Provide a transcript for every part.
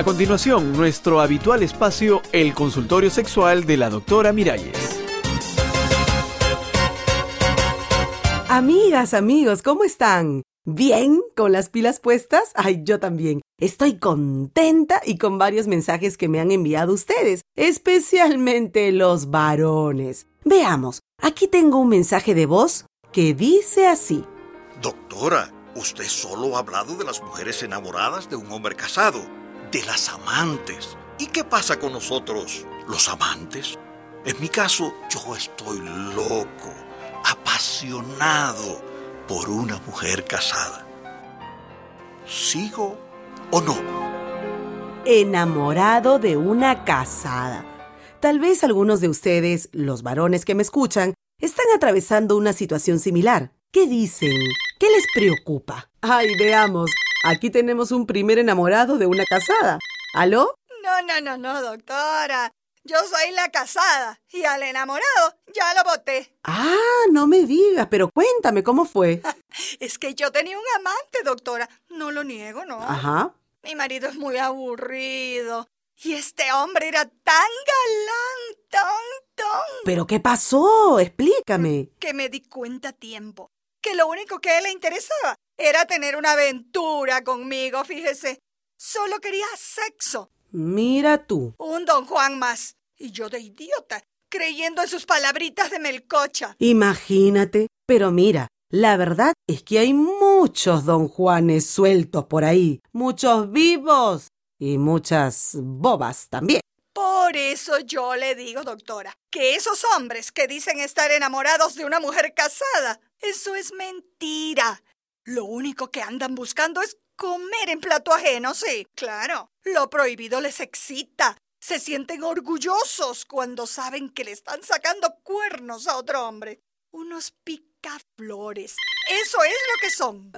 A continuación, nuestro habitual espacio, el consultorio sexual de la doctora Miralles. Amigas, amigos, ¿cómo están? ¿Bien? ¿Con las pilas puestas? Ay, yo también. Estoy contenta y con varios mensajes que me han enviado ustedes, especialmente los varones. Veamos, aquí tengo un mensaje de voz que dice así. Doctora, usted solo ha hablado de las mujeres enamoradas de un hombre casado de las amantes. ¿Y qué pasa con nosotros, los amantes? En mi caso, yo estoy loco, apasionado por una mujer casada. ¿Sigo o no? Enamorado de una casada. Tal vez algunos de ustedes, los varones que me escuchan, están atravesando una situación similar. ¿Qué dicen? ¿Qué les preocupa? Ay, veamos. Aquí tenemos un primer enamorado de una casada. ¿Aló? No, no, no, no, doctora. Yo soy la casada y al enamorado ya lo voté. Ah, no me digas, pero cuéntame cómo fue. es que yo tenía un amante, doctora. No lo niego, ¿no? Ajá. Mi marido es muy aburrido. Y este hombre era tan galán, tan, tan. ¿Pero qué pasó? Explícame. Que me di cuenta a tiempo. Que lo único que a él le interesaba era tener una aventura conmigo, fíjese. Solo quería sexo. Mira tú. Un don Juan más. Y yo de idiota, creyendo en sus palabritas de melcocha. Imagínate. Pero mira, la verdad es que hay muchos don Juanes sueltos por ahí. Muchos vivos. Y muchas bobas también. Por eso yo le digo, doctora, que esos hombres que dicen estar enamorados de una mujer casada, eso es mentira. Lo único que andan buscando es comer en plato ajeno, sí, claro. Lo prohibido les excita. Se sienten orgullosos cuando saben que le están sacando cuernos a otro hombre. Unos picaflores. Eso es lo que son.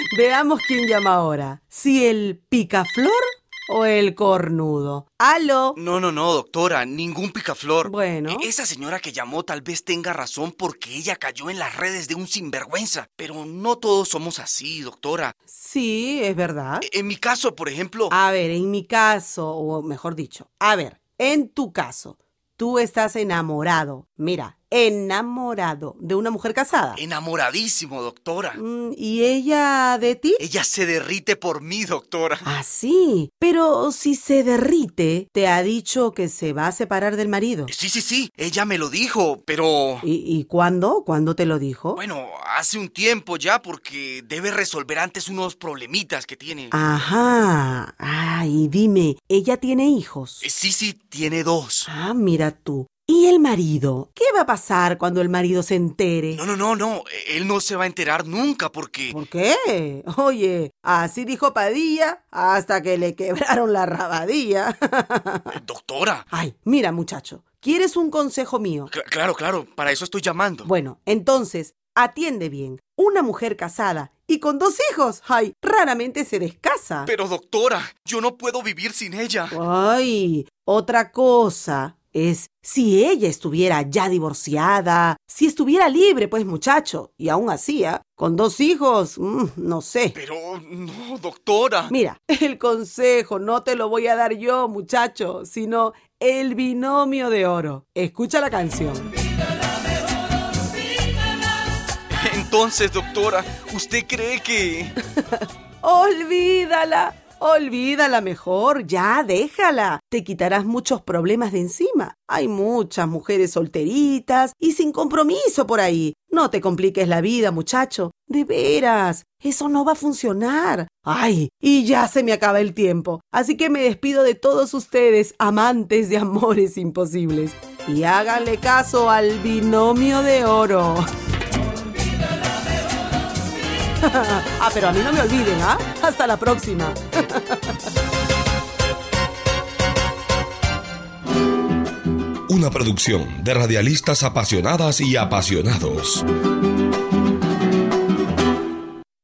veamos quién llama ahora. Si el picaflor o el cornudo. ¡Aló! No, no, no, doctora, ningún picaflor. Bueno. E-, esa señora que llamó tal vez tenga razón porque ella cayó en las redes de un sinvergüenza. Pero no todos somos así, doctora. Sí, es verdad. E-, en mi caso, por ejemplo. A ver, en mi caso, o mejor dicho, a ver, en tu caso, tú estás enamorado. Mira, enamorado de una mujer casada. Enamoradísimo, doctora. Mm, ¿Y ella de ti? Ella se derrite por mí, doctora. Ah, sí. Pero si se derrite, te ha dicho que se va a separar del marido. Sí, sí, sí. Ella me lo dijo, pero... ¿Y, y cuándo? ¿Cuándo te lo dijo? Bueno, hace un tiempo ya porque debe resolver antes unos problemitas que tiene. Ajá. Ay, dime, ¿ella tiene hijos? Eh, sí, sí, tiene dos. Ah, mira tú. ¿Y el marido? ¿Qué va a pasar cuando el marido se entere? No, no, no, no. Él no se va a enterar nunca porque... ¿Por qué? Oye, así dijo Padilla hasta que le quebraron la rabadilla. Doctora. Ay, mira muchacho, ¿quieres un consejo mío? C claro, claro, para eso estoy llamando. Bueno, entonces, atiende bien. Una mujer casada y con dos hijos, ay, raramente se descasa. Pero doctora, yo no puedo vivir sin ella. Ay, otra cosa es si ella estuviera ya divorciada, si estuviera libre, pues muchacho, y aún hacía, con dos hijos, mm, no sé. Pero no, doctora. Mira, el consejo no te lo voy a dar yo, muchacho, sino el binomio de oro. Escucha la canción. Entonces, doctora, ¿usted cree que... Olvídala. Olvídala mejor, ya déjala. Te quitarás muchos problemas de encima. Hay muchas mujeres solteritas y sin compromiso por ahí. No te compliques la vida, muchacho. De veras, eso no va a funcionar. Ay, y ya se me acaba el tiempo. Así que me despido de todos ustedes, amantes de amores imposibles. Y háganle caso al binomio de oro. ah, pero a mí no me olviden, ¿ah? Hasta la próxima. Una producción de radialistas apasionadas y apasionados.